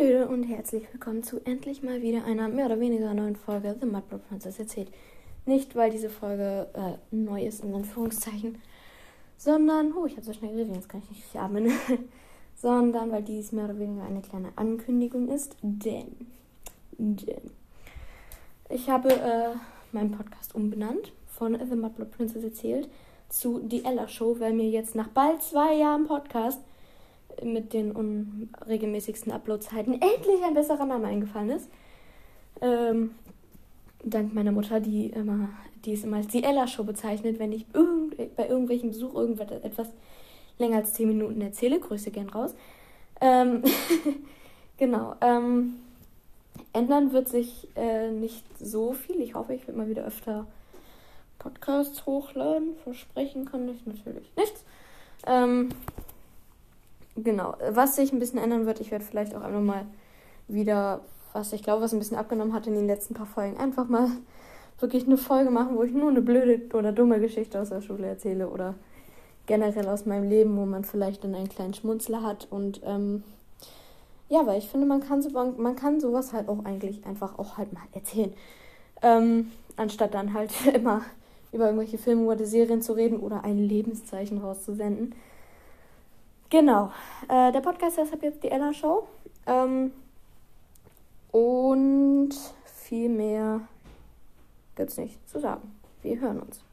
Hallöle und herzlich willkommen zu endlich mal wieder einer mehr oder weniger neuen Folge The Mudblood Princess erzählt. Nicht, weil diese Folge äh, neu ist, in Anführungszeichen, sondern, oh, ich habe so schnell geredet, jetzt kann ich nicht richtig atmen, sondern weil dies mehr oder weniger eine kleine Ankündigung ist, denn, denn ich habe äh, meinen Podcast umbenannt von The Mudblood Princess erzählt zu The Ella Show, weil mir jetzt nach bald zwei Jahren Podcast mit den unregelmäßigsten Uploadzeiten endlich ein besserer Name eingefallen ist. Ähm, dank meiner Mutter, die immer, die es immer als die Ella Show bezeichnet, wenn ich irgend, bei irgendwelchem Besuch irgendetwas länger als 10 Minuten erzähle. Grüße gern raus. Ähm, genau. Ähm, ändern wird sich äh, nicht so viel. Ich hoffe, ich werde mal wieder öfter Podcasts hochladen. Versprechen kann ich natürlich nichts. Ähm, genau. Was sich ein bisschen ändern wird, ich werde vielleicht auch einfach mal wieder, was ich glaube, was ein bisschen abgenommen hat in den letzten paar Folgen, einfach mal wirklich eine Folge machen, wo ich nur eine blöde oder dumme Geschichte aus der Schule erzähle oder generell aus meinem Leben, wo man vielleicht dann einen kleinen Schmunzler hat und ähm, ja, weil ich finde, man kann, so, man kann sowas halt auch eigentlich einfach auch halt mal erzählen. Ähm, anstatt dann halt immer über irgendwelche Filme oder Serien zu reden oder ein Lebenszeichen rauszusenden. Genau. Äh, der Podcast ist ab jetzt die Ella Show. Ähm, und viel mehr gibt's nicht zu sagen. Wir hören uns.